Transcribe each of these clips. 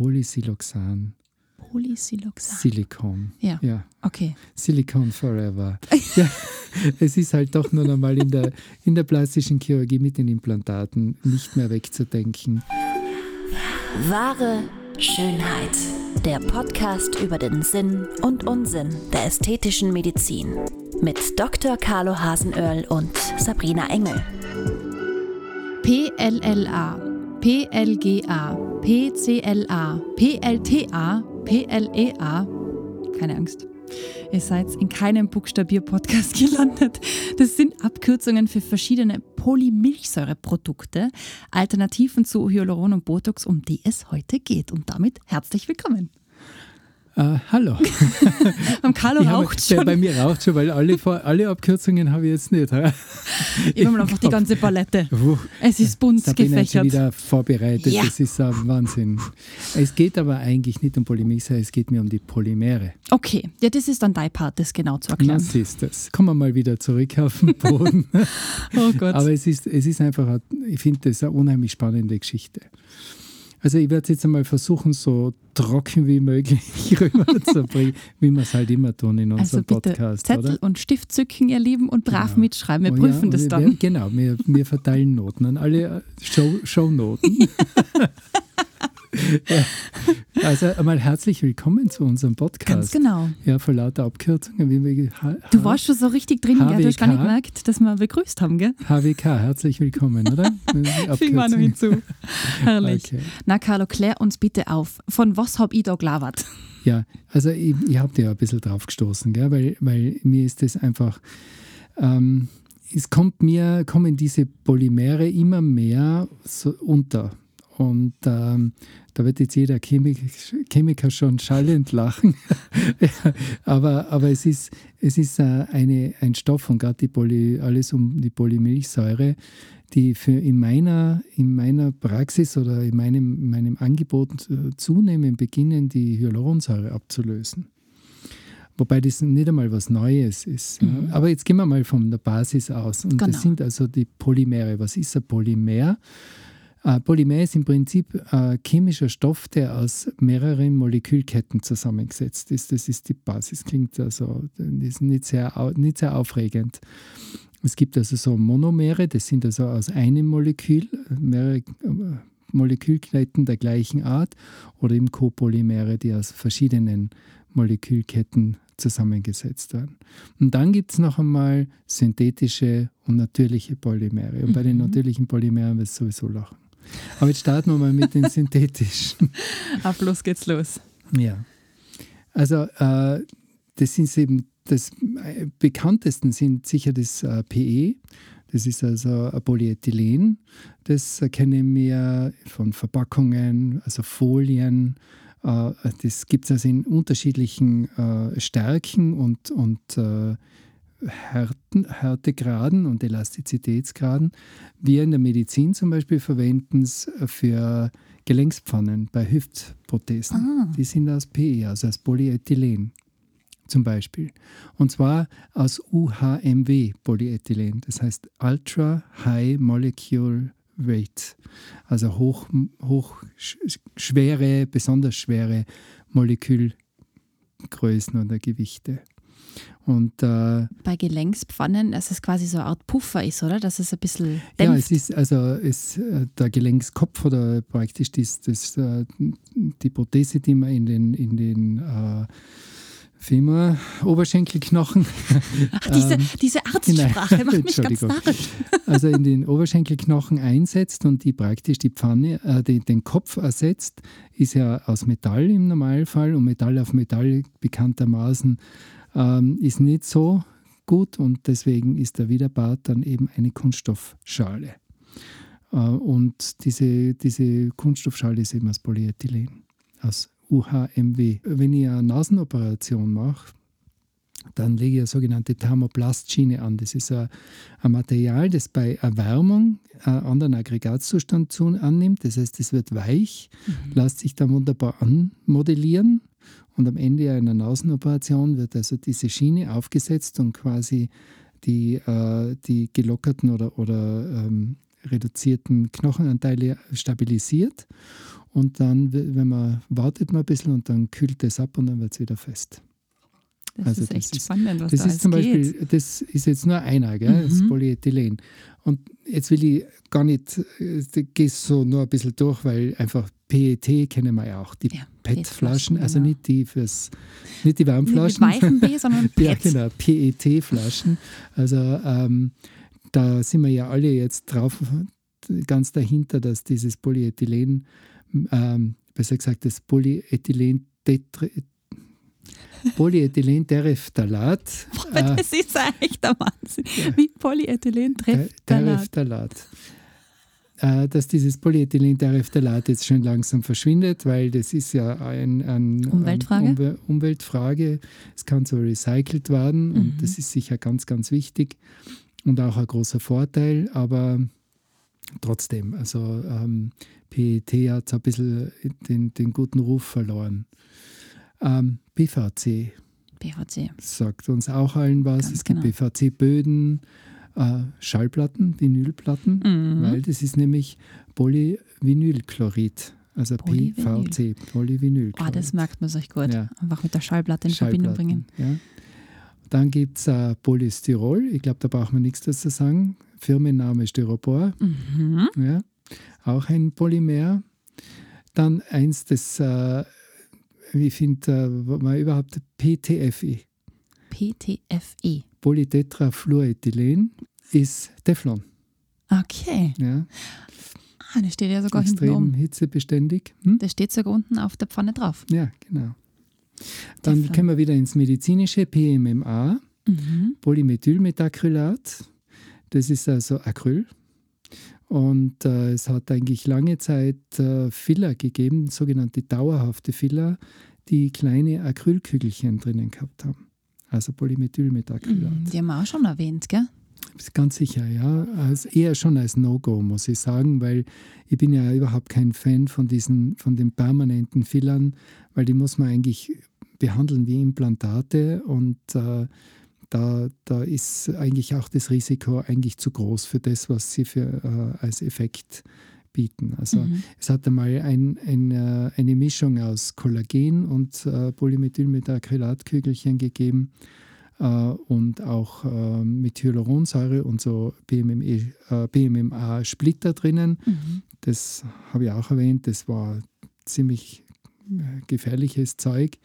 Polysiloxan. Polysiloxan. Silikon. Ja. ja. Okay. Silicon Forever. ja, es ist halt doch nur einmal in der, in der plastischen Chirurgie mit den Implantaten nicht mehr wegzudenken. Wahre Schönheit. Der Podcast über den Sinn und Unsinn der ästhetischen Medizin. Mit Dr. Carlo Hasenöhrl und Sabrina Engel. PLLA, PLGA, PCLA, PLTA, PLEA. Keine Angst. Ihr seid in keinem Buchstabier-Podcast gelandet. Das sind Abkürzungen für verschiedene Polymilchsäureprodukte, Alternativen zu Hyaluron und Botox, um die es heute geht. Und damit herzlich willkommen. Uh, hallo. Beim Carlo raucht schon. Bei mir raucht schon, weil alle, alle Abkürzungen habe ich jetzt nicht. ich habe einfach die ganze Palette. Uh, es ist bunt da gefächert. Bin ich wieder vorbereitet. Ja. Das ist ein Wahnsinn. Es geht aber eigentlich nicht um Polymilchsäure, es geht mir um die Polymere. Okay, ja, das ist dann dein Part, das genau zu erklären. Das ist das. Kommen wir mal wieder zurück auf den Boden. oh Gott. Aber es ist, es ist einfach, ich finde das eine unheimlich spannende Geschichte. Also ich werde jetzt einmal versuchen, so trocken wie möglich rüberzubringen, wie wir es halt immer tun in unserem also bitte Podcast. Zettel oder? und Stift zücken, ihr Lieben, und brav Genau. mitschreiben. Wir Oh prüfen ja, das wir, dann. Genau, wir, wir verteilen Noten an alle Show, Shownoten. ja. Also einmal herzlich willkommen zu unserem Podcast. Ganz genau. Ja, vor lauter Abkürzungen. Wie wir, H Du warst schon so richtig drin, gell? du hast gar nicht HWK. gemerkt, dass wir begrüßt haben, gell? HWK, herzlich willkommen, oder? Fügen wir noch hinzu. Herrlich. Okay. Na, Carlo, klär uns bitte auf. Von was hab ich da gelabert? Ja, also ich, ich habe dir ein bisschen drauf gestoßen, gell? Weil, weil mir ist das einfach, ähm, es kommt mir, kommen diese Polymere immer mehr so unter. Und ähm, da wird jetzt jeder Chemik Chemiker schon schallend lachen. aber, aber es ist, es ist äh, eine, ein Stoff und gerade die Poly, alles um die Polymilchsäure, die für in meiner, in meiner Praxis oder in meinem, in meinem Angebot äh, zunehmend beginnen, die Hyaluronsäure abzulösen. Wobei das nicht einmal was Neues ist. Mhm. Ja. Aber jetzt gehen wir mal von der Basis aus. Und Genau. das sind also die Polymere. Was ist ein Polymer? Äh, Polymer ist im Prinzip ein chemischer Stoff, der aus mehreren Molekülketten zusammengesetzt ist. Das ist die Basis. Klingt also das ist nicht sehr, nicht sehr aufregend. Es gibt also so Monomere, das sind also aus einem Molekül, mehrere äh, Molekülketten der gleichen Art, oder eben Copolymere, die aus verschiedenen Molekülketten zusammengesetzt werden. Und dann gibt es noch einmal synthetische und natürliche Polymere. Und bei den Mhm. natürlichen Polymeren wird es sowieso lachen. Aber jetzt starten wir mal mit den synthetischen. Auf los geht's los. Ja. Also äh, das sind eben das äh, bekanntesten sind sicher das äh, PE. Das ist also ein Polyethylen. Das kennen wir von Verpackungen, also Folien. Äh, das gibt es also in unterschiedlichen äh, Stärken und, und äh, Härten, Härtegraden und Elastizitätsgraden. Wir in der Medizin zum Beispiel verwenden es für Gelenkspfannen bei Hüftprothesen. Ah. Die sind aus PE, also aus Polyethylen zum Beispiel. Und zwar aus UHMW Polyethylen, das heißt Ultra High Molecule Weight, also hoch, hoch sch- schwere, besonders schwere Molekülgrößen oder Gewichte. Und äh, Bei Gelenkspfannen, dass es quasi so eine Art Puffer ist, oder? Dass es ein bisschen dämpft. Ja, es ist also es, äh, der Gelenkskopf oder praktisch das, das, äh, die Prothese, die man in den, in den äh, Femur, Oberschenkelknochen, Ach, diese, ähm, diese Arztsprache macht mich ganz narrisch. also in den Oberschenkelknochen einsetzt und die praktisch die Pfanne, äh, die, den Kopf ersetzt, ist ja aus Metall im Normalfall und Metall auf Metall bekanntermaßen ähm, ist nicht so gut und deswegen ist der Widerbart dann eben eine Kunststoffschale. Äh, und diese, diese Kunststoffschale ist eben aus Polyethylen, aus UHMW. Wenn ich eine Nasenoperation mache, dann lege ich eine sogenannte Thermoplastschiene an. Das ist ein, ein Material, das bei Erwärmung einen anderen Aggregatzustand zu, annimmt. Das heißt, es wird weich, lässt sich dann wunderbar anmodellieren und am Ende einer Nasenoperation wird also diese Schiene aufgesetzt und quasi die, äh, die gelockerten oder, oder ähm, reduzierten Knochenanteile stabilisiert. Und dann, wenn man wartet man ein bisschen und dann kühlt es ab und dann wird es wieder fest. Das Also ist das echt ist- spannend, was Das da ist zum Beispiel, geht. das ist jetzt nur einer, gell? das Mhm. Polyethylen. Und jetzt will ich gar nicht, äh, gehst so nur ein bisschen durch, weil einfach PET kennen wir ja auch, die Ja, PET-Flaschen, also genau. nicht die fürs, nicht die Nicht mit B, sondern Ja, PET. genau, PET-Flaschen. Also ähm, da sind wir ja alle jetzt drauf, ganz dahinter, dass dieses Polyethylen, ähm, besser gesagt, das Polyethylen Polyethylentereftalat. äh, Das ist ja echt der Wahnsinn. Wie Polyethylen Tereftalat. Äh, dass dieses Polyethylentereftalat jetzt schon langsam verschwindet, weil das ist ja ein, ein Umweltfrage? Umwe Umweltfrage. Es kann so recycelt werden Mhm. und das ist sicher ganz, ganz wichtig und auch ein großer Vorteil, aber trotzdem, also ähm, PET hat so ein bisschen den, den guten Ruf verloren. Ähm, PVC PVC. sagt uns auch allen was. Ganz es gibt genau. PVC-Böden, äh, Schallplatten, Vinylplatten, Mhm. weil das ist nämlich Polyvinylchlorid, also Polyvinyl. PVC, Polyvinylchlorid. Ah, das merkt man sich gut. Ja. Einfach mit der Schallplatte in Verbindung bringen. Ja. Dann gibt es äh, Polystyrol, ich glaube, da braucht man nichts dazu sagen. Firmenname Styropor, Mhm. ja. auch ein Polymer. Dann eins, das, äh, ich finde, äh, mal überhaupt PTFE, PTFE. Polytetrafluorethylen, ist Teflon. Okay. Ja. Ah, das steht ja sogar hinten Extrem oben. hitzebeständig. Hm? Das steht sogar unten auf der Pfanne drauf. Ja, genau. Dann Teflon. kommen wir wieder ins medizinische PMMA, Mhm. Polymethylmetacrylat. Das ist also Acryl. Und äh, es hat eigentlich lange Zeit äh, Filler gegeben, sogenannte dauerhafte Filler, die kleine Acrylkügelchen drinnen gehabt haben. Also Polymethylmetacrylat. Mhm. Die haben wir auch schon erwähnt, gell? Ganz sicher, ja. Als, eher schon als No-Go, muss ich sagen, weil ich bin ja überhaupt kein Fan von diesen, von den permanenten Fillern, weil die muss man eigentlich behandeln wie Implantate und äh, da, da ist eigentlich auch das Risiko eigentlich zu groß für das, was sie für, äh, als Effekt bieten. Also Mhm. es hat einmal ein, ein, äh, eine Mischung aus Kollagen und äh, Polymethylmetacrylatkügelchen gegeben äh, und auch äh, mit Hyaluronsäure und so PMME, äh, PMMA-Splitter drinnen. Mhm. Das habe ich auch erwähnt, das war ziemlich äh, gefährliches Zeug.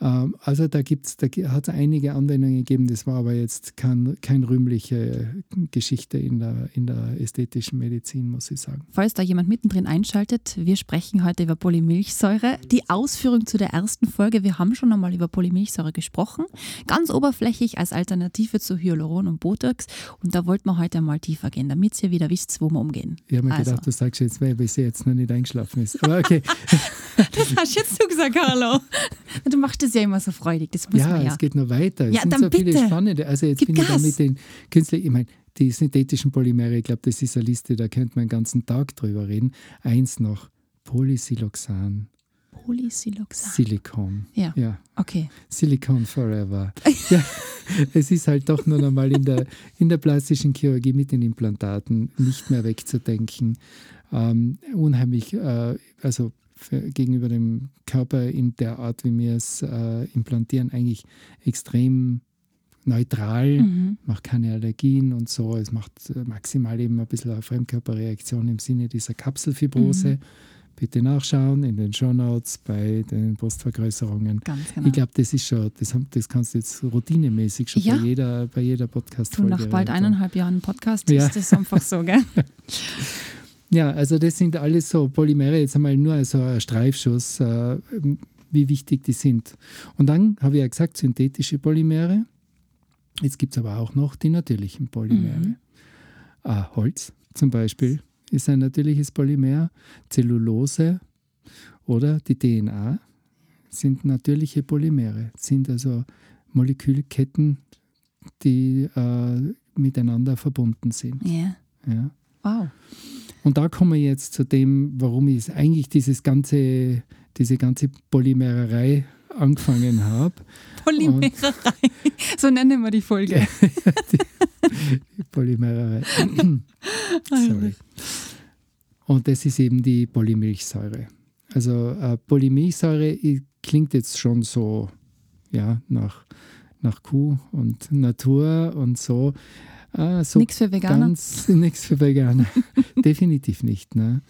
Ähm, also da, gibt's, da hat es einige Anwendungen gegeben, das war aber jetzt kein, keine rühmliche Geschichte in der, in der ästhetischen Medizin, muss ich sagen. Falls da jemand mittendrin einschaltet, wir sprechen heute über Polymilchsäure. Die Ausführung zu der ersten Folge, wir haben schon einmal über Polymilchsäure gesprochen, ganz oberflächlich als Alternative zu Hyaluron und Botox. Und da wollten wir heute mal tiefer gehen, damit ihr wieder wisst, wo wir umgehen. Ich habe mir Also. gedacht, du sagst jetzt, weil bis sie jetzt noch nicht eingeschlafen ist. Aber okay, Das hast jetzt du gesagt, Carlo. Du machst das ja immer so freudig, das muss ja, man ja. es geht noch weiter. Es Ja, sind dann so viele bitte. spannende. Also jetzt Gib bin ich da Gas. mit den künstlichen, ich meine, die synthetischen Polymere, ich glaube, das ist eine Liste, da könnte man den ganzen Tag drüber reden. Eins noch, Polysiloxan, Polysiloxan. Silikon. Ja. Ja, Okay. Silicon Forever. ja, es ist halt doch nur einmal in der, in der plastischen Chirurgie mit den Implantaten nicht mehr wegzudenken. Ähm, unheimlich, äh, also für, gegenüber dem Körper in der Art, wie wir es äh, implantieren, eigentlich extrem neutral, Mhm. macht keine Allergien und so. Es macht äh, maximal eben ein bisschen eine Fremdkörperreaktion im Sinne dieser Kapselfibrose. Mhm. Bitte nachschauen in den Shownotes bei den Brustvergrößerungen. Ganz genau. Ich glaube, das ist schon, das, das kannst du jetzt routinemäßig schon Ja. bei jeder, bei jeder Du, Podcast-Folge. nach bald eineinhalb Jahren Podcast Ja. ist das einfach so, gell? Ja, also das sind alles so Polymere, jetzt einmal nur so ein Streifschuss, äh, wie wichtig die sind. Und dann habe ich ja gesagt, synthetische Polymere. Jetzt gibt es aber auch noch die natürlichen Polymere. Mhm. Ah, Holz zum Beispiel ist ein natürliches Polymer. Zellulose oder die DNA sind natürliche Polymere, sind also Molekülketten, die äh, miteinander verbunden sind. Ja. Ja. Wow. Und da kommen wir jetzt zu dem, warum ich eigentlich dieses ganze, diese ganze Polymererei angefangen habe. Polymererei. So nennen wir die Folge. Polymere. Sorry. Und das ist eben die Polymilchsäure. Also äh, Polymilchsäure klingt jetzt schon so ja, nach, nach Kuh und Natur und so. Ah, so nichts für Veganer? Nichts für Veganer. Definitiv nicht. Ne?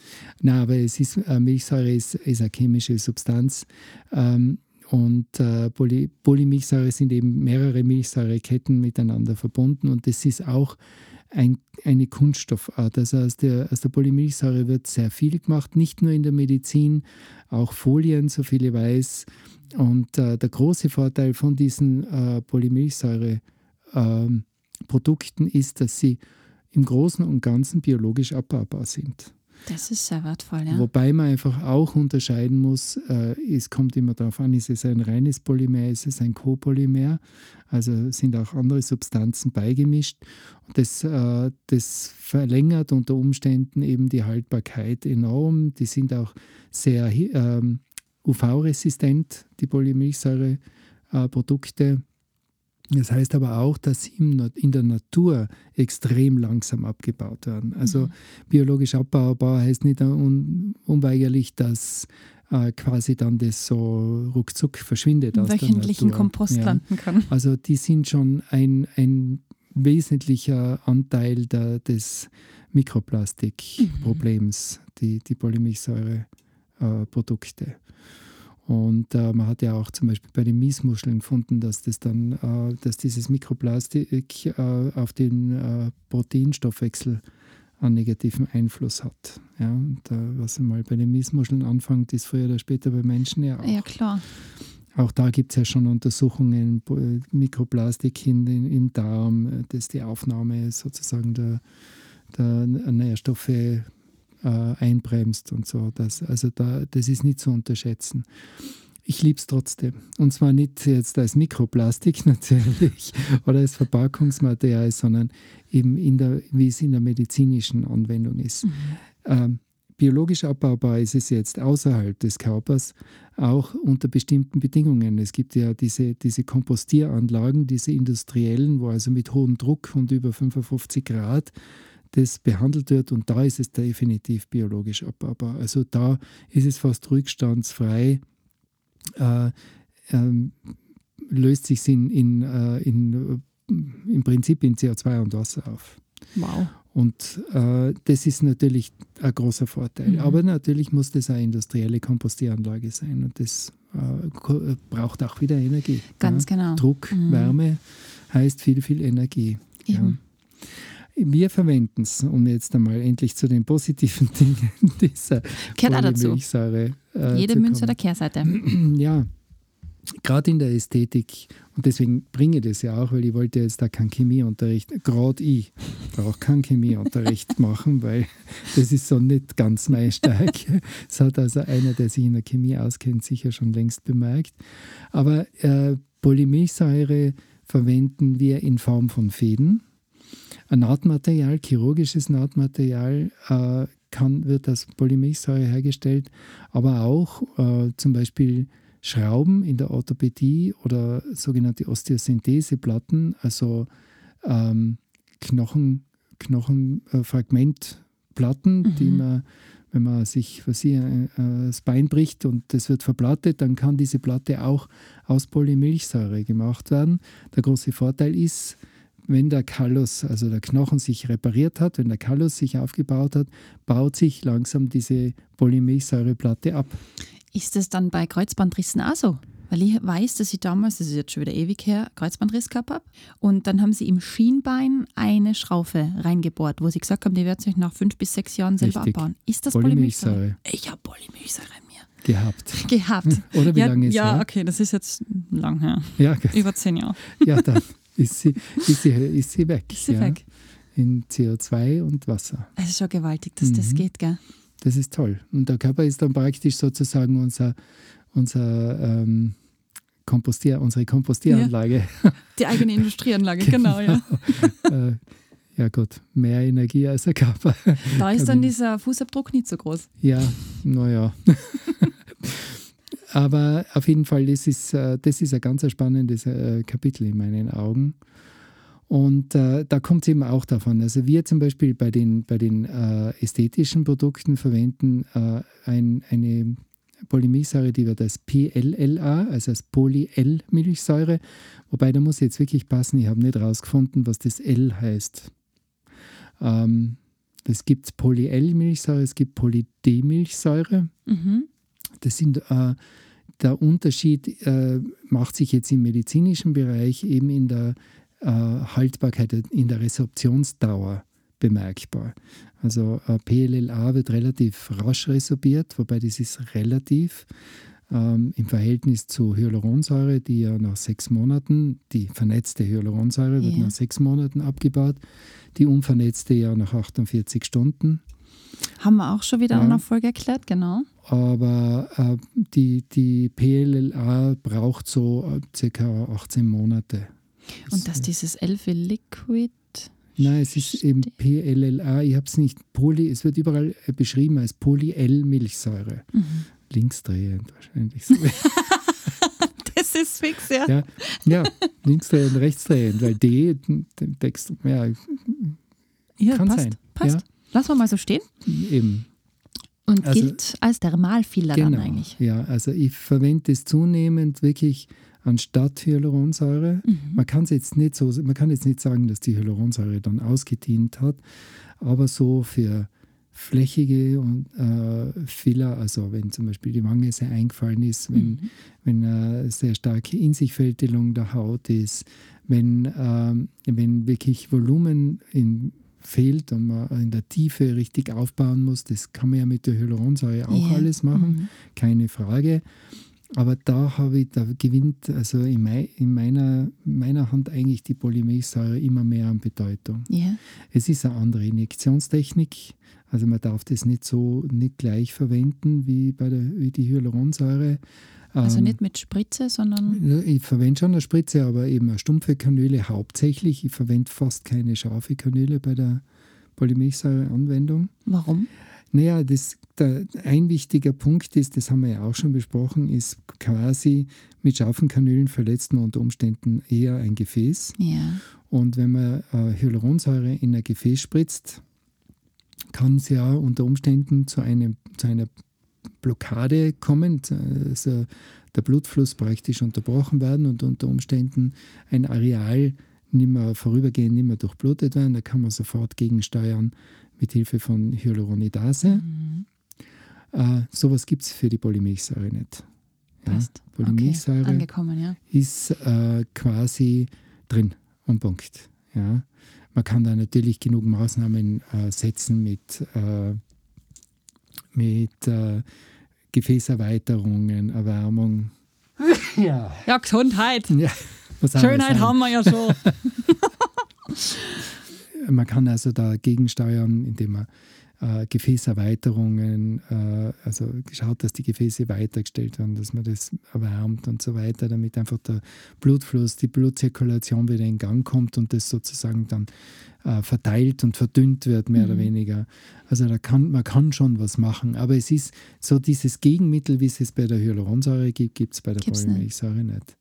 Na, aber es ist, äh, Milchsäure ist, ist eine chemische Substanz. Ähm, und äh, Poly Polymilchsäure sind eben mehrere Milchsäureketten miteinander verbunden. Und das ist auch ein, eine Kunststoffart. Also aus der, aus der Polymilchsäure wird sehr viel gemacht, nicht nur in der Medizin, auch Folien, so viele weiß. Und äh, der große Vorteil von diesen äh, Polymilchsäure-Produkten ähm, ist, dass sie im Großen und Ganzen biologisch abbaubar sind. Das ist sehr wertvoll, ja. Wobei man einfach auch unterscheiden muss, äh, es kommt immer darauf an, ist es ein reines Polymer, ist es ein Copolymer, also sind auch andere Substanzen beigemischt. Und das, äh, das verlängert unter Umständen eben die Haltbarkeit enorm. Die sind auch sehr ähm, UV-resistent, die Polymilchsäure-Produkte. Das heißt aber auch, dass sie in der Natur extrem langsam abgebaut werden. Also mhm. biologisch abbaubar heißt nicht un unweigerlich, dass äh, quasi dann das so ruckzuck verschwindet aus wöchentlichen der Natur. Kompost ja. landen kann. Also die sind schon ein, ein wesentlicher Anteil der, des Mikroplastikproblems, mhm. die, die Polymilchsäure-Produkte. Äh, und äh, man hat ja auch zum Beispiel bei den Miesmuscheln gefunden, dass, das dann, äh, dass dieses Mikroplastik äh, auf den äh, Proteinstoffwechsel einen negativen Einfluss hat. Ja, und, was einmal bei den Miesmuscheln anfängt, ist früher oder später bei Menschen ja auch. Ja, klar. Auch da gibt es ja schon Untersuchungen, Mikroplastik in den, im Darm, dass die Aufnahme sozusagen der, der Nährstoffe äh, einbremst und so. Das, also da, das ist nicht zu unterschätzen. Ich liebe es trotzdem. Und zwar nicht jetzt als Mikroplastik natürlich oder als Verpackungsmaterial, sondern eben in der, wie es in der medizinischen Anwendung ist. Mhm. Ähm, biologisch abbaubar ist es jetzt außerhalb des Körpers, auch unter bestimmten Bedingungen. Es gibt ja diese, diese Kompostieranlagen, diese industriellen, wo also mit hohem Druck und über 55 Grad das behandelt wird und da ist es definitiv biologisch abbaubar. Also da ist es fast rückstandsfrei, äh, ähm, löst sich in, in, äh, in, im Prinzip in CO2 und Wasser auf. Wow. Und äh, das ist natürlich ein großer Vorteil. Mhm. Aber natürlich muss das eine industrielle Kompostieranlage sein und das äh, braucht auch wieder Energie. Ganz ja? genau. Druck, mhm. Wärme heißt viel, viel Energie. Ja. Wir verwenden es, um jetzt einmal endlich zu den positiven Dingen dieser Polymilchsäure äh, Jede Münze der Kehrseite. Ja, gerade in der Ästhetik, und deswegen bringe ich das ja auch, weil ich wollte jetzt da keinen Chemieunterricht, gerade ich brauche keinen Chemieunterricht machen, weil das ist so nicht ganz meine Stärke. Das hat also einer, der sich in der Chemie auskennt, sicher schon längst bemerkt. Aber äh, Polymilchsäure verwenden wir in Form von Fäden ein Nahtmaterial, chirurgisches Nahtmaterial, äh, kann, wird aus Polymilchsäure hergestellt, aber auch äh, zum Beispiel Schrauben in der Orthopädie oder sogenannte Osteosyntheseplatten, also ähm, Knochen, Knochenfragmentplatten, mhm. die man, wenn man sich was hier, äh, das Bein bricht und das wird verplattet, dann kann diese Platte auch aus Polymilchsäure gemacht werden. Der große Vorteil ist, wenn der Kallus, also der Knochen sich repariert hat, wenn der Kallus sich aufgebaut hat, baut sich langsam diese Polymilchsäureplatte ab. Ist das dann bei Kreuzbandrissen auch so? Weil ich weiß, dass ich damals, das ist jetzt schon wieder ewig her, Kreuzbandriss gehabt habe. Und dann haben sie im Schienbein eine Schraufe reingebohrt, wo sie gesagt haben, die werden sich nach fünf bis sechs Jahren selber Richtig. abbauen. Ist das Polymilchsäure? Polymilchsäure? Ich habe Polymilchsäure in mir. Gehabt. Gehabt. Oder wie ja, lange ist Ja, her? okay, das ist jetzt lang her. Ja, okay. Über zehn Jahre. Ja, dann ist sie, ist sie, ist sie weg. Ist sie ja? weg. In CO2 und Wasser. Es ist schon gewaltig, dass mhm. das geht, gell? Das ist toll. Und der Körper ist dann praktisch sozusagen unser, unser ähm, Kompostier, unsere Kompostieranlage. Ja. Die eigene Industrieanlage, genau, genau ja. äh, ja gut, mehr Energie als der Körper. Da ist dann dieser Fußabdruck nicht so groß. Ja, naja. Aber auf jeden Fall, das ist, äh, das ist ein ganz spannendes äh, Kapitel in meinen Augen. Und äh, da kommt es eben auch davon. Also wir zum Beispiel bei den, bei den äh, ästhetischen Produkten verwenden äh, ein, eine Polymersäure, die wird als PLLA, also als Poly-L-Milchsäure. Wobei, da muss jetzt wirklich passen, ich habe nicht herausgefunden, was das L heißt. Ähm, es gibt Poly-L-Milchsäure, es gibt Poly-D-Milchsäure. Mhm. Das sind äh, der Unterschied äh, macht sich jetzt im medizinischen Bereich eben in der äh, Haltbarkeit, in der Resorptionsdauer bemerkbar. Also äh, PLLA wird relativ rasch resorbiert, wobei das ist relativ ähm, im Verhältnis zu Hyaluronsäure, die ja nach sechs Monaten, die vernetzte Hyaluronsäure wird yeah. nach sechs Monaten abgebaut, die unvernetzte ja nach 48 Stunden. Haben wir auch schon wieder ja. in einer Folge erklärt, genau. Aber äh, die, die PLLA braucht so äh, circa 18 Monate. Und dass dieses Elfe Liquid Nein, es ist eben PLLA. Ich habe es nicht Poly, es wird überall äh, beschrieben als Poly-L-Milchsäure. Mhm. Linksdrehend wahrscheinlich. das ist fix, ja. Ja, ja linksdrehend, rechtsdrehend, weil D, Text, ja, ja kann passt, sein. Passt. Ja. Lassen wir mal so stehen. Eben. Und also, gilt als Thermalfiller genau, dann eigentlich. Ja, also ich verwende es zunehmend wirklich anstatt Hyaluronsäure. Mhm. Man kann jetzt nicht so, man kann jetzt nicht sagen, dass die Hyaluronsäure dann ausgedient hat, aber so für flächige und äh, Filler, also wenn zum Beispiel die Wange sehr eingefallen ist, wenn, mhm. wenn eine sehr starke Insichfältelung der Haut ist, wenn, äh, wenn wirklich Volumen in, fehlt und man in der Tiefe richtig aufbauen muss, das kann man ja mit der Hyaluronsäure auch yeah. alles machen, mhm. keine Frage. Aber da habe ich, da gewinnt also in, mei, in meiner, meiner Hand eigentlich die Polymersäure immer mehr an Bedeutung. Yeah. Es ist eine andere Injektionstechnik. Also man darf das nicht so nicht gleich verwenden wie bei der wie die Hyaluronsäure. Also ähm, nicht mit Spritze, sondern. Ich verwende schon eine Spritze, aber eben eine stumpfe Kanüle hauptsächlich. Ich verwende fast keine scharfe Kanüle bei der Polymersäure-Anwendung. Warum? Naja, das, der, ein wichtiger Punkt ist, das haben wir ja auch schon besprochen, ist quasi mit scharfen Kanülen verletzt man unter Umständen eher ein Gefäß. Ja. Und wenn man äh, Hyaluronsäure in ein Gefäß spritzt, kann es ja unter Umständen zu, einem, zu einer Blockade kommen, also der Blutfluss praktisch unterbrochen werden und unter Umständen ein Areal nicht mehr vorübergehend nicht mehr durchblutet werden. Da kann man sofort gegensteuern mit Hilfe von Hyaluronidase. Mhm. Äh, sowas gibt es für die Polymilchsäure nicht. Ja? Polymilchsäure okay. Ja. ist äh, quasi drin und Punkt. Ja? Man kann da natürlich genug Maßnahmen äh, setzen mit, äh, mit äh, Gefäßerweiterungen, Erwärmung. Ja, ja Gesundheit. Ja, Schönheit haben wir ja schon. man kann also dagegen steuern, indem man äh, Gefäßerweiterungen, äh, also schaut, dass die Gefäße weitergestellt werden, dass man das erwärmt und so weiter, damit einfach der Blutfluss, die Blutzirkulation wieder in Gang kommt und das sozusagen dann äh, verteilt und verdünnt wird, mehr mhm. oder weniger. Also da kann, man kann schon was machen, aber es ist so dieses Gegenmittel, wie es es bei der Hyaluronsäure gibt, gibt es bei der Polymilchsäure nicht.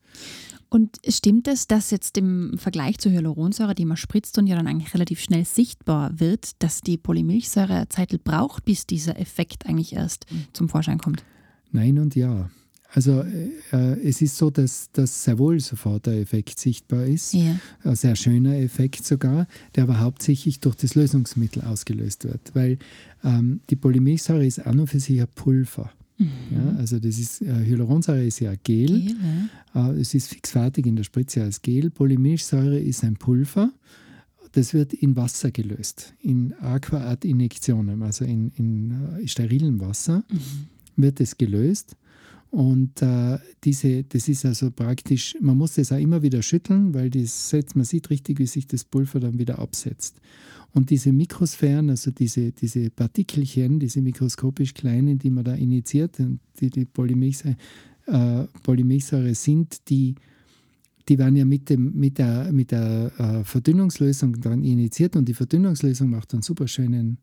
Und stimmt es, dass jetzt im Vergleich zur Hyaluronsäure, die man spritzt und ja dann eigentlich relativ schnell sichtbar wird, dass die Polymilchsäure Zeit braucht, bis dieser Effekt eigentlich erst zum Vorschein kommt? Nein und ja. Also äh, es ist so, dass, dass sehr wohl sofort der Effekt sichtbar ist. Ja. Ein sehr schöner Effekt sogar, der aber hauptsächlich durch das Lösungsmittel ausgelöst wird. Weil ähm, die Polymilchsäure ist an und für sich ein Pulver. Mhm. Ja, also das ist, äh, Hyaluronsäure ist ja Gel. Gel ja. Äh, es ist fixfertig in der Spritze als Gel. Polymilchsäure ist ein Pulver. Das wird in Wasser gelöst, in Aquaart-Injektionen, also in, in äh, sterilem Wasser mhm. wird es gelöst. Und äh, diese, das ist also praktisch, man muss das auch immer wieder schütteln, weil das, man sieht richtig, wie sich das Pulver dann wieder absetzt. Und diese Mikrosphären, also diese, diese Partikelchen, diese mikroskopisch kleinen, die man da initiiert, die die Polymilchsäure, äh, Polymilchsäure sind, die, die werden ja mit, dem, mit der, mit der äh, Verdünnungslösung dann initiiert und die Verdünnungslösung macht einen super schönen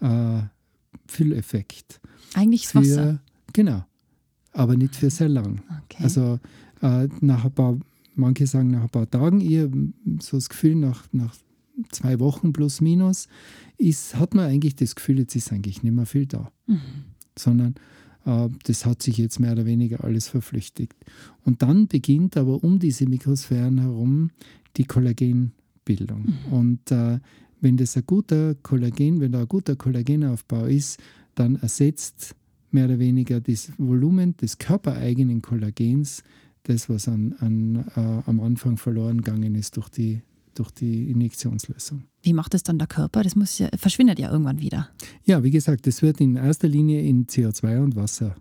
äh, Fülleffekt. Eigentlich für, Wasser. Genau, aber nicht für sehr lang. Okay. Also äh, nach ein paar manche sagen nach ein paar Tagen, ihr so das Gefühl nach, nach zwei Wochen plus minus, ist, hat man eigentlich das Gefühl, jetzt ist eigentlich nicht mehr viel da. Mhm. Sondern äh, das hat sich jetzt mehr oder weniger alles verflüchtigt. Und dann beginnt aber um diese Mikrosphären herum die Kollagenbildung. Mhm. Und äh, wenn das ein guter Kollagen, wenn da ein guter Kollagenaufbau ist, dann ersetzt mehr oder weniger das Volumen des körpereigenen Kollagens das, was an, an, äh, am Anfang verloren gegangen ist durch die, durch die Injektionslösung. Wie macht das dann der Körper? Das muss ja, verschwindet ja irgendwann wieder. Ja, wie gesagt, das wird in erster Linie in CO2 und Wasser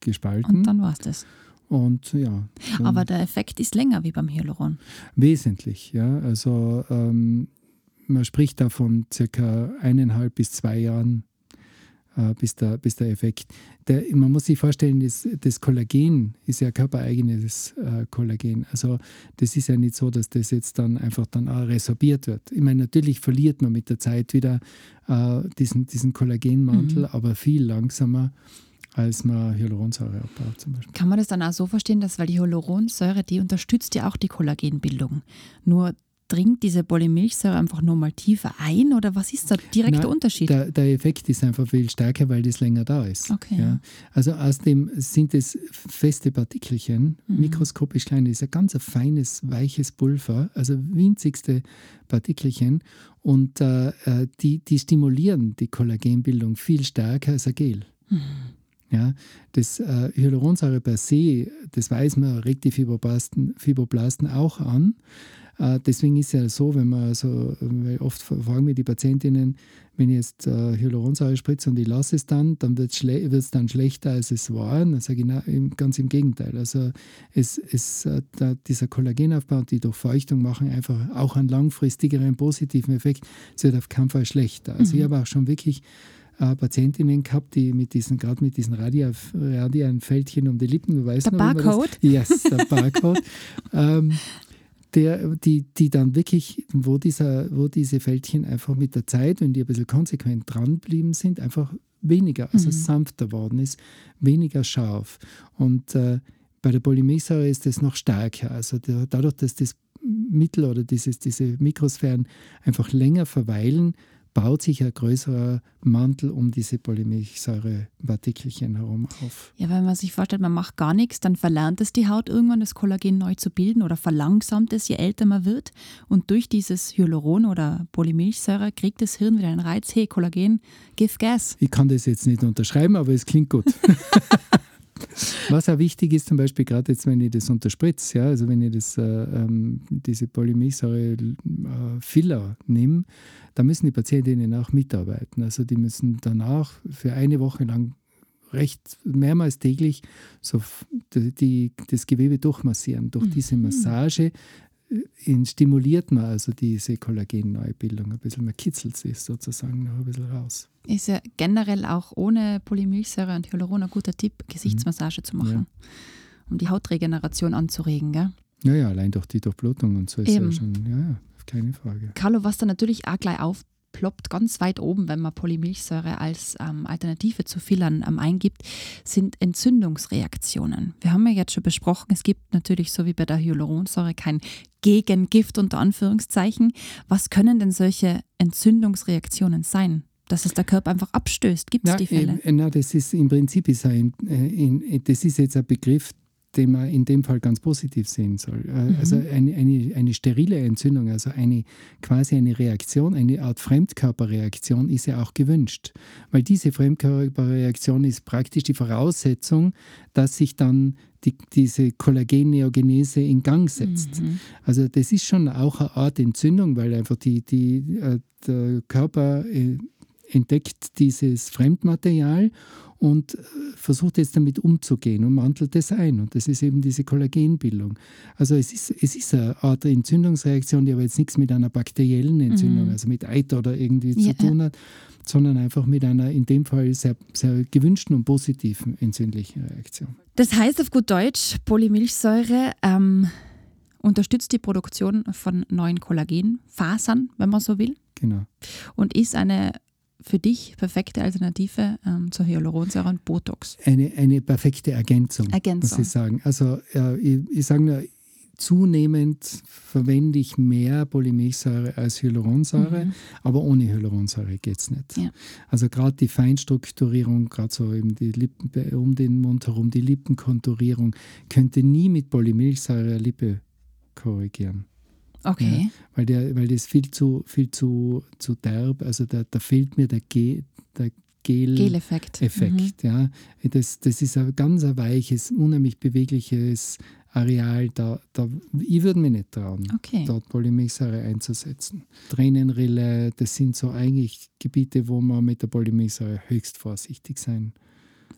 gespalten. Und dann war es das. Und ja. Aber der Effekt ist länger wie beim Hyaluron. Wesentlich, ja. Also ähm, man spricht da von circa eineinhalb bis zwei Jahren äh, bis, der, bis der Effekt. Der, man muss sich vorstellen, das, das Kollagen ist ja körpereigenes äh, Kollagen. Also das ist ja nicht so, dass das jetzt dann einfach dann auch resorbiert wird. Ich meine, natürlich verliert man mit der Zeit wieder äh, diesen, diesen Kollagenmantel, mhm. aber viel langsamer als man Hyaluronsäure abbaut zum Beispiel. Kann man das dann auch so verstehen, dass weil die Hyaluronsäure, die unterstützt ja auch die Kollagenbildung. Nur dringt diese Polymilchsäure einfach nochmal tiefer ein oder was ist der direkte Nein, Unterschied? Der, der, Effekt ist einfach viel stärker, weil das länger da ist. Okay. Ja. Also außerdem sind es feste Partikelchen, mhm. mikroskopisch klein, das ist ein ganz feines, weiches Pulver, also winzigste Partikelchen und äh, äh, die, die stimulieren die Kollagenbildung viel stärker als ein Gel. Mhm. Ja, das äh, Hyaluronsäure per se, das weiß man, regt die Fibroblasten, Fibroblasten auch an. Äh, deswegen ist es ja so, wenn man so, oft fragen mir die Patientinnen, wenn ich jetzt äh, Hyaluronsäure spritze und ich lasse es dann, dann wird es dann schlechter, als es war. dann sage ich na, ganz im Gegenteil. Also es, es, äh, dieser Kollagenaufbau und die Durchfeuchtung machen einfach auch einen langfristigeren positiven Effekt. Es wird auf keinen Fall schlechter. Also mhm. ich habe auch schon wirklich Patientinnen gehabt, die mit diesen, gerade mit diesen Fältchen um die Lippen, du weißt der noch, Barcode? Das, yes, der Barcode. ähm, der, die, die dann wirklich, wo, dieser, wo diese Fältchen einfach mit der Zeit, wenn die ein bisschen konsequent dranbleiben sind, einfach weniger, also mhm. sanfter worden ist, weniger scharf. Und äh, bei der Polymersäure ist das noch stärker. Also der, dadurch, dass das Mittel oder dieses, diese Mikrosphären einfach länger verweilen, baut sich ein größerer Mantel um diese Polymilchsäurepartikelchen herum auf. Ja, wenn man sich vorstellt, man macht gar nichts, dann verlernt es die Haut irgendwann, das Kollagen neu zu bilden oder verlangsamt es, je älter man wird. Und durch dieses Hyaluron oder Polymilchsäure kriegt das Hirn wieder einen Reiz, hey, Kollagen, give gas. Ich kann das jetzt nicht unterschreiben, aber es klingt gut. Was auch wichtig ist, zum Beispiel gerade jetzt, wenn ich das unterspritze, ja, also wenn ich das, äh, ähm, diese Polymilchsäure-Filler äh, nehme, da müssen die Patientinnen auch mitarbeiten. Also die müssen danach für eine Woche lang recht mehrmals täglich so die, das Gewebe durchmassieren. Durch diese mhm. Massage in, stimuliert man also diese Kollagenneubildung ein bisschen, man kitzelt sie sozusagen noch ein bisschen raus. Ist ja generell auch ohne Polymilchsäure und Hyaluron ein guter Tipp, Gesichtsmassage mhm. zu machen, ja. um die Hautregeneration anzuregen. Gell? Ja, ja, allein durch die Durchblutung und so ist Eben. ja schon, ja, ja, keine Frage. Carlo, was da natürlich auch gleich auf ploppt ganz weit oben, wenn man Polymilchsäure als ähm, Alternative zu Fillern ähm, eingibt, sind Entzündungsreaktionen. Wir haben ja jetzt schon besprochen, es gibt natürlich so wie bei der Hyaluronsäure kein Gegengift unter Anführungszeichen. Was können denn solche Entzündungsreaktionen sein? dass es der Körper einfach abstößt. Gibt es die Fälle? Äh, na, das ist im Prinzip ist ein, äh, das ist jetzt ein Begriff, den man in dem Fall ganz positiv sehen soll. Äh, mhm. Also eine, eine, eine sterile Entzündung, also eine quasi eine Reaktion, eine Art Fremdkörperreaktion ist ja auch gewünscht. Weil diese Fremdkörperreaktion ist praktisch die Voraussetzung, dass sich dann die, diese Kollagenneogenese in Gang setzt. Mhm. Also das ist schon auch eine Art Entzündung, weil einfach die, die, äh, der Körper äh, entdeckt dieses Fremdmaterial und äh, versucht jetzt damit umzugehen und mantelt es ein. Und das ist eben diese Kollagenbildung. Also es ist, es ist eine Art Entzündungsreaktion, die aber jetzt nichts mit einer bakteriellen Entzündung, mhm. also mit Eiter oder irgendwie ja. zu tun hat, sondern einfach mit einer in dem Fall sehr, sehr gewünschten und positiven entzündlichen Reaktion. Das heißt auf gut Deutsch, Polymilchsäure ähm, unterstützt die Produktion von neuen Kollagenfasern, wenn man so will. Genau. Und ist eine für dich perfekte Alternative ähm, zur Hyaluronsäure und Botox? Eine, eine perfekte Ergänzung, Ergänzung, muss ich sagen. Also äh, ich, ich sage nur, zunehmend verwende ich mehr Polymilchsäure als Hyaluronsäure, mhm. aber ohne Hyaluronsäure geht es nicht. Ja. Also gerade die Feinstrukturierung, gerade so eben die Lippen, um den Mund herum, die Lippenkonturierung, könnte nie mit Polymilchsäure Lippe korrigieren. Okay. Ja, weil, der, weil das viel zu, viel zu, zu derb, also da, da fehlt mir der, Ge, der Gel Geleffekt. Effekt, mhm. ja. Das, das ist ein ganz ein weiches, unheimlich bewegliches Areal. Da, da, ich würde mir nicht trauen, okay. dort Polymilchsäure einzusetzen. Tränenrille, das sind so eigentlich Gebiete, wo man mit der Polymilchsäure höchst vorsichtig sein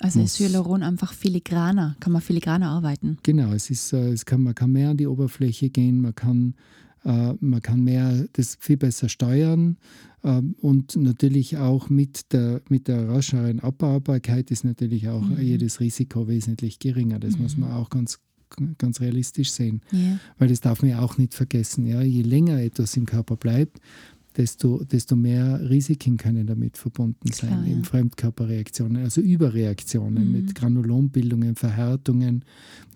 also muss. ist Hyaluron einfach filigraner, kann man filigraner arbeiten. Genau, es ist, äh, es kann, man kann mehr an die Oberfläche gehen, man kann man kann mehr das viel besser steuern ähm, und natürlich auch mit der, mit der rascheren Abbaubarkeit ist natürlich auch mhm. jedes Risiko wesentlich geringer. Das mhm. muss man auch ganz, ganz realistisch sehen. Yeah. Weil das darf man ja auch nicht vergessen. Ja? Je länger etwas im Körper bleibt, desto, desto mehr Risiken können damit verbunden sein, Klar, eben Fremdkörperreaktionen, also Überreaktionen mhm. mit Granulombildungen, Verhärtungen.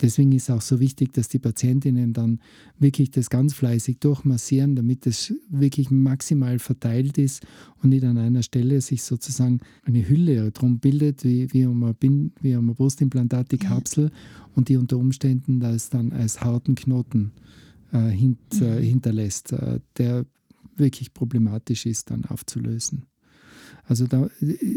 Deswegen ist auch so wichtig, dass die Patientinnen dann wirklich das ganz fleißig durchmassieren, damit es wirklich maximal verteilt ist und nicht an einer Stelle sich sozusagen eine Hülle drum bildet, wie, wie, um, ein, wie um eine Brustimplantat, die Kapsel, ja. und die unter Umständen das dann als harten Knoten äh, hint, mhm. äh, hinterlässt, äh, der wirklich problematisch ist, dann aufzulösen. Also da,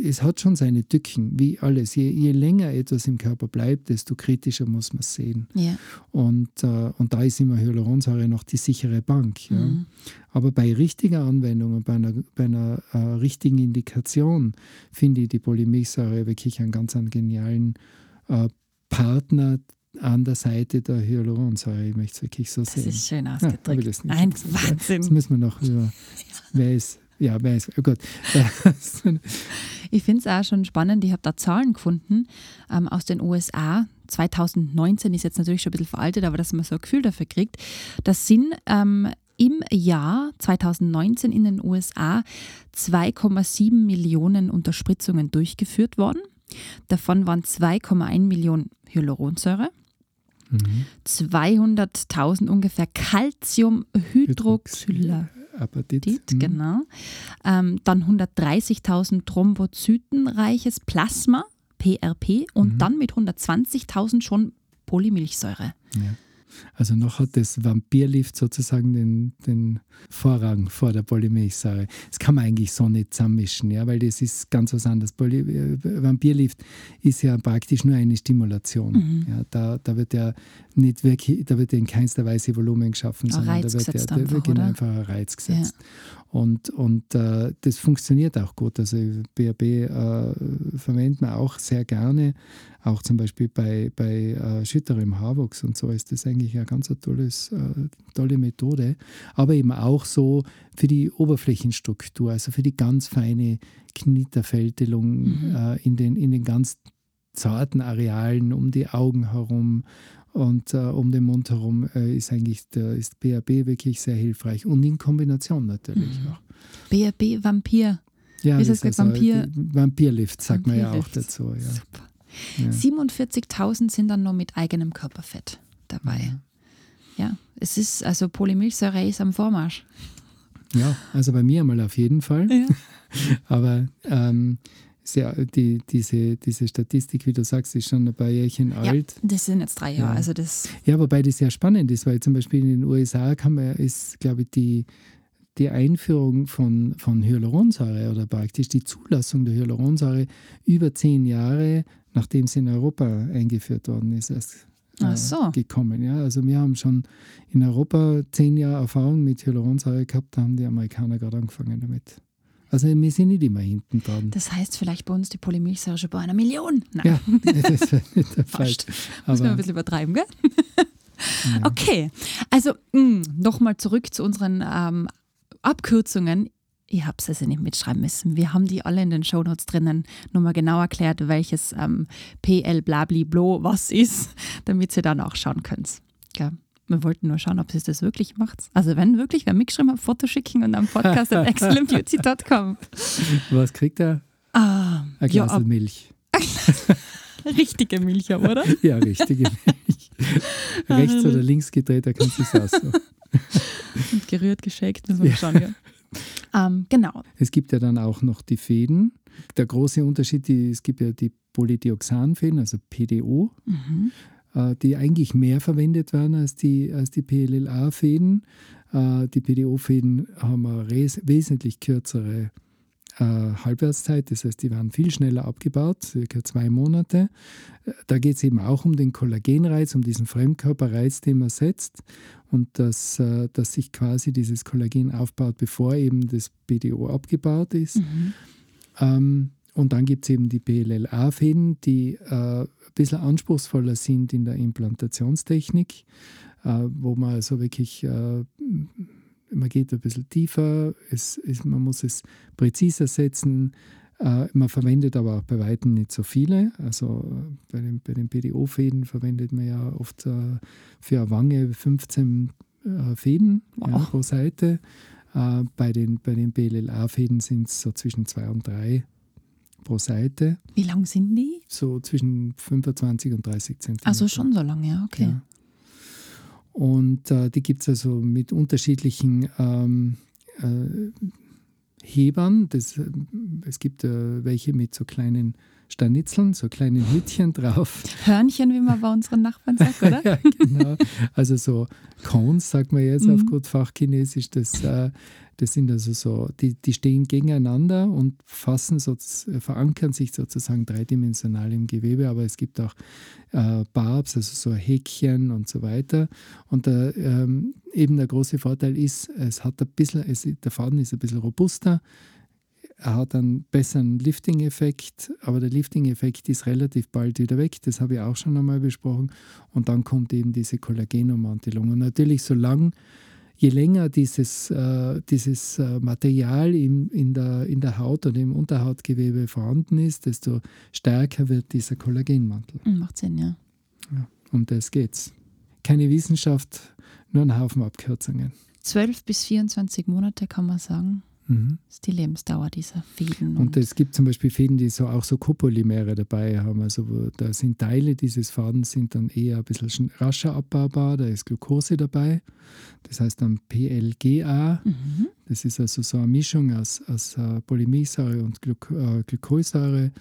es hat schon seine Tücken, wie alles. Je, je länger etwas im Körper bleibt, desto kritischer muss man es sehen. Ja. Und, äh, und da ist immer Hyaluronsäure noch die sichere Bank. Ja. Mhm. Aber bei richtiger Anwendung und bei einer, bei einer äh, richtigen Indikation finde ich die Polymilchsäure wirklich einen ganz einen genialen äh, Partner, an der Seite der Hyaluronsäure. Ich möchte es wirklich so das sehen. Das ist schön ausgedrückt. Ja, Ein Wahnsinn. Jetzt müssen wir noch über, ja. wer ist, ja, wer ist, oh Gott. ich finde es auch schon spannend, ich habe da Zahlen gefunden ähm, aus den USA. 2019 ist jetzt natürlich schon ein bisschen veraltet, aber dass man so ein Gefühl dafür kriegt. Das sind ähm, im Jahr 2019 in den USA 2,7 Millionen Unterspritzungen durchgeführt worden. Davon waren 2,1 Millionen Hyaluronsäure, mhm. 200.000 ungefähr Calciumhydroxylatit, mhm. genau. Ähm, dann 130.000 Thrombozytenreiches Plasma, PRP, und mhm. dann mit 120.000 schon Polymilchsäure. Ja. Also noch hat das Vampirlift sozusagen den, den Vorrang vor der Polymilchsäure. Das kann man eigentlich so nicht zusammenmischen, ja, weil das ist ganz was anderes. Poly äh, Vampirlift ist ja praktisch nur eine Stimulation. Mhm. Ja, da, da wird ja nicht wirklich, da wird ja in keinster Weise Volumen geschaffen, sondern da wird, ja, da wird einfach ein Reiz gesetzt. Ja. Und, und äh, das funktioniert auch gut. Also BRB äh, verwendet man auch sehr gerne. Auch zum Beispiel bei, bei äh, Schütter im Haarwuchs und so ist das eigentlich eine ganz tolles, äh, tolle Methode. Aber eben auch so für die Oberflächenstruktur, also für die ganz feine Knitterfältelung mhm. Äh, in, den, in den ganz zarten Arealen um die Augen herum und äh, um den Mund herum äh, ist eigentlich der, ist BRB wirklich sehr hilfreich und in Kombination natürlich mhm. auch. BRB Vampir. Ja, ist das, das also Vampir? Vampirlift sagt Vampir man ja auch dazu. Ja. Super. Ja. 47.000 sind dann noch mit eigenem Körperfett dabei. Ja. ja, es ist also Polymilchsäure ist am Vormarsch. Ja, also bei mir mal auf jeden Fall. Ja. Aber ähm, sehr, die, diese, diese Statistik, wie du sagst, ist schon ein paar Jährchen ja, alt. Das sind jetzt drei Jahre. Ja. Also das ja, wobei das sehr spannend ist, weil zum Beispiel in den USA kann man, ist, glaube ich, die, die Einführung von, von Hyaluronsäure oder praktisch die Zulassung der Hyaluronsäure über zehn Jahre, nachdem sie in Europa eingeführt worden ist, erst äh, so. gekommen. Ja, also wir haben schon in Europa zehn Jahre Erfahrung mit Hyaluronsäure gehabt, da haben die Amerikaner gerade angefangen damit. Also wir sind nicht immer hinten dran. Das heißt vielleicht bei uns die Polymilchsäure schon bei einer Million. Nein. Ja, das wäre nicht der Fall. Muss man ein bisschen übertreiben, gell? Ja. Okay, also mm, nochmal zurück zu unseren ähm, Abkürzungen. Ich habe es also nicht mitschreiben müssen. Wir haben die alle in den Shownotes drinnen nochmal genau erklärt, welches ähm, PL Blabli Blo was ist, damit ihr dann auch schauen könnt. Ja. Wir wollten nur schauen, ob sie das wirklich macht. Also wenn wirklich, wer mitgeschrieben hat, Foto schicken und am Podcast at excellentbeauty.com. Was kriegt er? Ah, Ein Glas ja, Milch. richtige Milch, oder? ja, richtige Milch. rechts oder links gedreht, da kannst du es aussuchen. Und gerührt, geschickt, müssen wir ja. schauen. Ja. Ähm, genau. Es gibt ja dann auch noch die Fäden. Der große Unterschied, die, es gibt ja die Polydioxanfäden, also PDO, mhm. Äh, die eigentlich mehr verwendet werden als die, als die PLLA-Fäden. Äh, die PDO-Fäden haben eine wesentlich kürzere äh, Halbwertszeit, das heißt, die werden viel schneller abgebaut, circa zwei Monate. Da geht es eben auch um den Kollagenreiz, um diesen Fremdkörperreiz, den man setzt und dass, dass sich quasi dieses Kollagen aufbaut, bevor eben das BDO abgebaut ist. Mhm. Ähm, und dann gibt es eben die PLLA-Fäden, die äh, ein bisschen anspruchsvoller sind in der Implantationstechnik, äh, wo man also wirklich äh, man geht ein bisschen tiefer, es, es, man muss es präziser setzen. Äh, man verwendet aber auch bei Weitem nicht so viele. Also äh, bei den, bei den PDO-Fäden verwendet man ja oft äh, für eine Wange 15 äh, Fäden wow. ja, pro Seite. Bei den, bei den BLLA-Fäden sind es so zwischen zwei und drei pro Seite. Wie lang sind die? So zwischen 25 und 30 Zentimeter. Also schon so lange, ja, okay. Ja. Und äh, die gibt es also mit unterschiedlichen ähm, äh, Hebern. Das, äh, es gibt äh, welche mit so kleinen Stanitzeln, so kleinen Hütchen drauf. Hörnchen, wie man bei unseren Nachbarn sagt, oder? ja, genau. Also so Cones, sagt man jetzt mhm. auf gut Fachchinesisch. Das, äh, das sind also so, die, die stehen gegeneinander und fassen, so, verankern sich sozusagen dreidimensional im Gewebe, aber es gibt auch äh, Barbs, also so Häkchen und so weiter. Und der, ähm, eben der große Vorteil ist, es hat ein bisschen, es, der Faden ist ein bisschen robuster, er hat einen besseren Lifting-Effekt, aber der Lifting-Effekt ist relativ bald wieder weg. Das habe ich auch schon einmal besprochen. Und dann kommt eben diese Kollagenommantelung. Und natürlich, solange, je länger dieses, äh, dieses äh, Material in, in, der, in der Haut oder im Unterhautgewebe vorhanden ist, desto stärker wird dieser Kollagenmantel. Hm, macht Sinn, ja. ja um das geht's. Keine Wissenschaft, nur ein Haufen Abkürzungen. 12 bis 24 Monate kann man sagen. Mhm. Das ist die Lebensdauer dieser Fäden. Und, und es gibt zum Beispiel Fäden, die so auch so Copolymere dabei haben. Also da sind Teile dieses Fadens sind dann eher ein bisschen rascher abbaubar. Da ist Glucose dabei. Das heißt dann PLGA. Mhm. Das ist also so eine Mischung aus, aus uh, Polymersäure und Gluc uh, Glucosäure.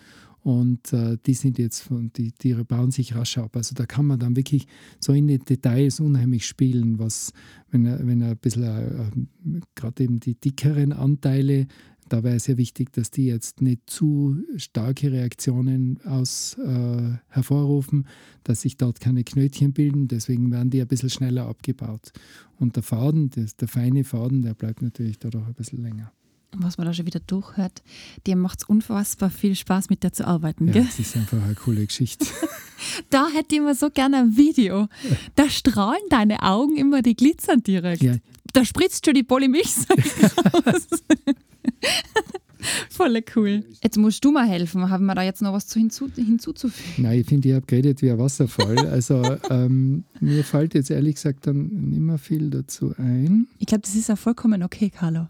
Und äh, die sind jetzt von, die Tiere bauen sich rasch ab. Also da kann man dann wirklich so in die Details unheimlich spielen, was, wenn er, wenn er ein bisschen, äh, gerade eben die dickeren Anteile, da wäre es sehr wichtig, dass die jetzt nicht zu starke Reaktionen aus, äh, hervorrufen, dass sich dort keine Knötchen bilden. Deswegen werden die ein bisschen schneller abgebaut. Und der Faden, das, der feine Faden, der bleibt natürlich dadurch ein bisschen länger was man da schon wieder durchhört, dir macht es unfassbar viel Spaß, mit der zu arbeiten. Ja, gell? das ist einfach eine coole Geschichte. da hätte ich immer so gerne ein Video. Da strahlen deine Augen immer, die glitzern direkt. Ja. Da spritzt schon die Polymilchsäure raus. Voll cool. Jetzt musst du mal helfen. Haben wir da jetzt noch was hinzu, hinzuzufügen? Nein, ich finde, ich habe geredet wie ein Wasserfall. Also ähm, mir fällt jetzt ehrlich gesagt dann nicht mehr viel dazu ein. Ich glaube, das ist ja vollkommen okay, Carlo.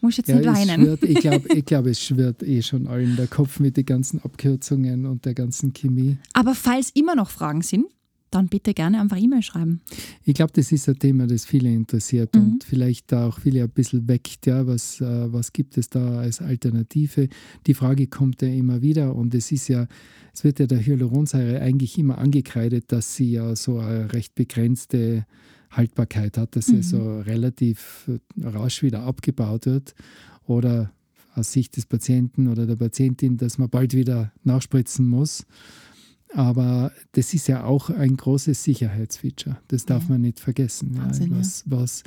Muss jetzt ja, nicht weinen. Schwirrt, ich glaube, ich glaub, es schwirrt eh schon allen der Kopf mit den ganzen Abkürzungen und der ganzen Chemie. Aber falls immer noch Fragen sind, dann bitte gerne einfach E-Mail schreiben. Ich glaube, das ist ein Thema, das viele interessiert mhm. und vielleicht auch viele ein bisschen weckt. Ja, was, äh, was gibt es da als Alternative? Die Frage kommt ja immer wieder und es ist ja, es wird ja der Hyaluronsäure eigentlich immer angekreidet, dass sie ja so eine recht begrenzte Haltbarkeit hat, dass mhm. sie so relativ rasch wieder abgebaut wird oder aus Sicht des Patienten oder der Patientin, dass man bald wieder nachspritzen muss. Aber das ist ja auch ein großes Sicherheitsfeature. Das darf ja. man nicht vergessen. Wahnsinn, ja, was, was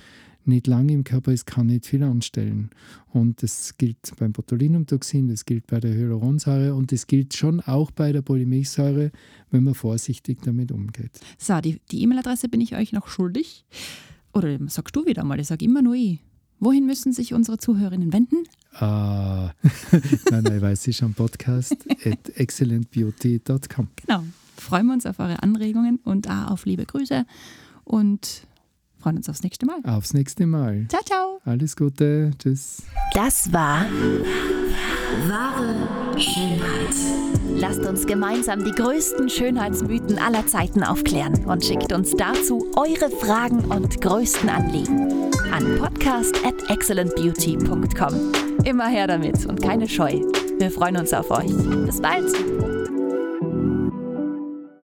nicht lange im Körper ist, kann nicht viel anstellen. Und das gilt beim Botulinumtoxin, das gilt bei der Hyaluronsäure und das gilt schon auch bei der Polymilchsäure, wenn man vorsichtig damit umgeht. So, die E-Mail-Adresse bin ich euch noch schuldig. Oder sagst du wieder mal, ich sage immer nur ich. Wohin müssen sich unsere Zuhörerinnen wenden? Ah, nein, nein, ich weiß es schon, podcast at excellentbeauty.com. Genau. Freuen wir uns auf eure Anregungen und auch auf liebe Grüße und freuen uns aufs nächste Mal. Aufs nächste Mal. Ciao, ciao. Alles Gute. Tschüss. Das war Wahre Schönheit. Lasst uns gemeinsam die größten Schönheitsmythen aller Zeiten aufklären und schickt uns dazu eure Fragen und größten Anliegen an podcast at excellentbeauty.com. Immer her damit und keine Scheu. Wir freuen uns auf euch. Bis bald!